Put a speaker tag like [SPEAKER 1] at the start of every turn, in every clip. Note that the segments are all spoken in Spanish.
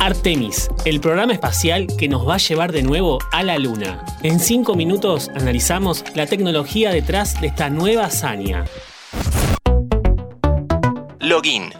[SPEAKER 1] Artemis, el programa espacial que nos va a llevar de nuevo a la Luna. En 5 minutos analizamos la tecnología detrás de esta nueva hazaña.
[SPEAKER 2] Login.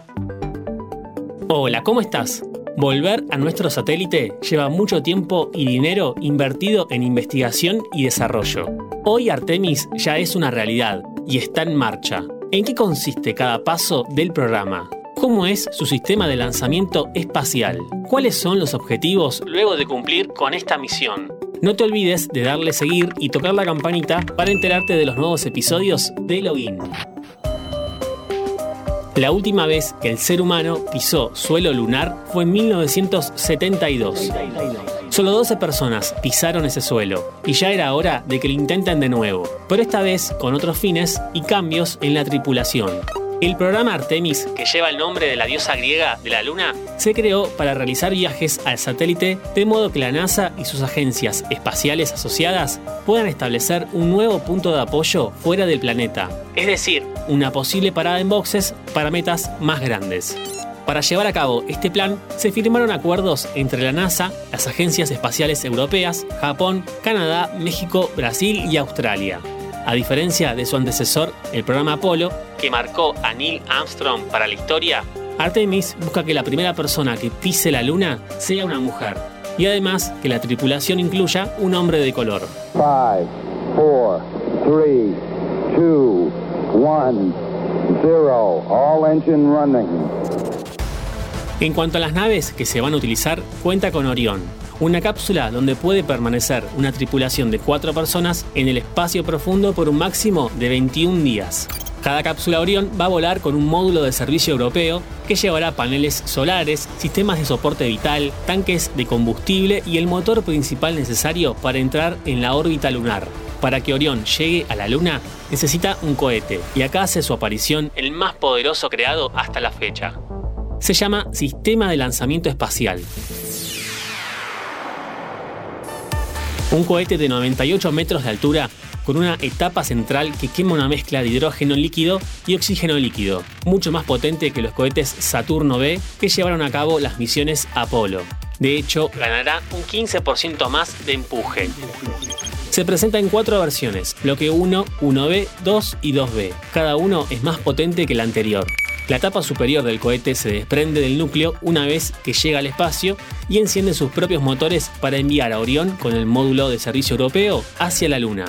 [SPEAKER 1] Hola, ¿cómo estás? Volver a nuestro satélite lleva mucho tiempo y dinero invertido en investigación y desarrollo. Hoy Artemis ya es una realidad y está en marcha. ¿En qué consiste cada paso del programa? ¿Cómo es su sistema de lanzamiento espacial? ¿Cuáles son los objetivos luego de cumplir con esta misión? No te olvides de darle seguir y tocar la campanita para enterarte de los nuevos episodios de Login. La última vez que el ser humano pisó suelo lunar fue en 1972. Solo 12 personas pisaron ese suelo y ya era hora de que lo intenten de nuevo, pero esta vez con otros fines y cambios en la tripulación. El programa Artemis, que lleva el nombre de la diosa griega de la Luna, se creó para realizar viajes al satélite de modo que la NASA y sus agencias espaciales asociadas puedan establecer un nuevo punto de apoyo fuera del planeta, es decir, una posible parada en boxes para metas más grandes. Para llevar a cabo este plan, se firmaron acuerdos entre la NASA, las agencias espaciales europeas, Japón, Canadá, México, Brasil y Australia. A diferencia de su antecesor, el programa Apolo, que marcó a Neil Armstrong para la historia, Artemis busca que la primera persona que pise la luna sea una mujer y además que la tripulación incluya un hombre de color. 5, 4, 3, 2, 1, 0, all engine running. En cuanto a las naves que se van a utilizar, cuenta con Orión, una cápsula donde puede permanecer una tripulación de cuatro personas en el espacio profundo por un máximo de 21 días. Cada cápsula Orión va a volar con un módulo de servicio europeo que llevará paneles solares, sistemas de soporte vital, tanques de combustible y el motor principal necesario para entrar en la órbita lunar. Para que Orión llegue a la Luna, necesita un cohete, y acá hace su aparición el más poderoso creado hasta la fecha. Se llama Sistema de Lanzamiento Espacial Un cohete de 98 metros de altura con una etapa central que quema una mezcla de hidrógeno líquido y oxígeno líquido, mucho más potente que los cohetes Saturno B que llevaron a cabo las misiones Apolo. De hecho, ganará un 15% más de empuje. Se presenta en cuatro versiones, bloque 1, 1B, 2 y 2B. Cada uno es más potente que el anterior. La tapa superior del cohete se desprende del núcleo una vez que llega al espacio y enciende sus propios motores para enviar a Orión con el módulo de servicio europeo hacia la Luna.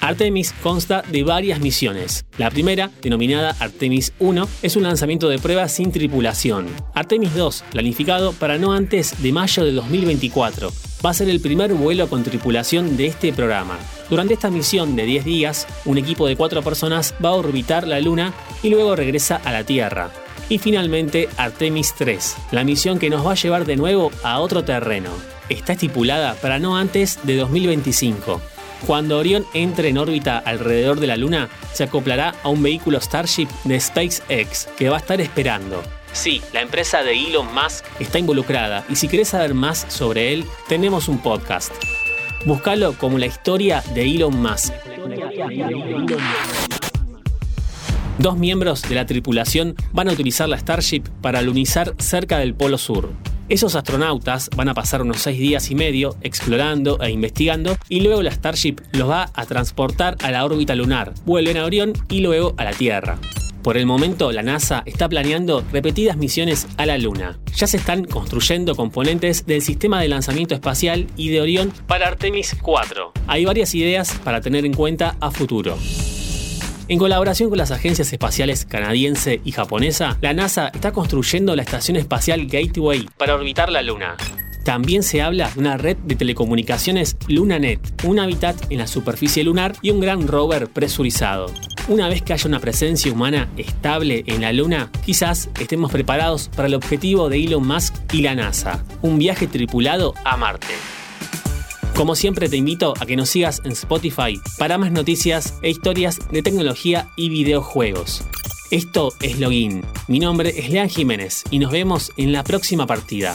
[SPEAKER 1] Artemis consta de varias misiones. La primera, denominada Artemis 1, es un lanzamiento de prueba sin tripulación. Artemis 2, planificado para no antes de mayo de 2024, va a ser el primer vuelo con tripulación de este programa. Durante esta misión de 10 días, un equipo de 4 personas va a orbitar la Luna y luego regresa a la Tierra. Y finalmente Artemis 3, la misión que nos va a llevar de nuevo a otro terreno. Está estipulada para no antes de 2025. Cuando Orión entre en órbita alrededor de la Luna, se acoplará a un vehículo Starship de SpaceX que va a estar esperando. Sí, la empresa de Elon Musk está involucrada y si querés saber más sobre él, tenemos un podcast. Búscalo como la historia de Elon Musk. Dos miembros de la tripulación van a utilizar la Starship para alunizar cerca del Polo Sur. Esos astronautas van a pasar unos seis días y medio explorando e investigando y luego la Starship los va a transportar a la órbita lunar, vuelven a Orión y luego a la Tierra. Por el momento, la NASA está planeando repetidas misiones a la Luna. Ya se están construyendo componentes del sistema de lanzamiento espacial y de Orión para Artemis 4. Hay varias ideas para tener en cuenta a futuro. En colaboración con las agencias espaciales canadiense y japonesa, la NASA está construyendo la estación espacial Gateway para orbitar la Luna. También se habla de una red de telecomunicaciones LunaNet, un hábitat en la superficie lunar y un gran rover presurizado. Una vez que haya una presencia humana estable en la Luna, quizás estemos preparados para el objetivo de Elon Musk y la NASA, un viaje tripulado a Marte. Como siempre te invito a que nos sigas en Spotify para más noticias e historias de tecnología y videojuegos. Esto es Login. Mi nombre es Lean Jiménez y nos vemos en la próxima partida.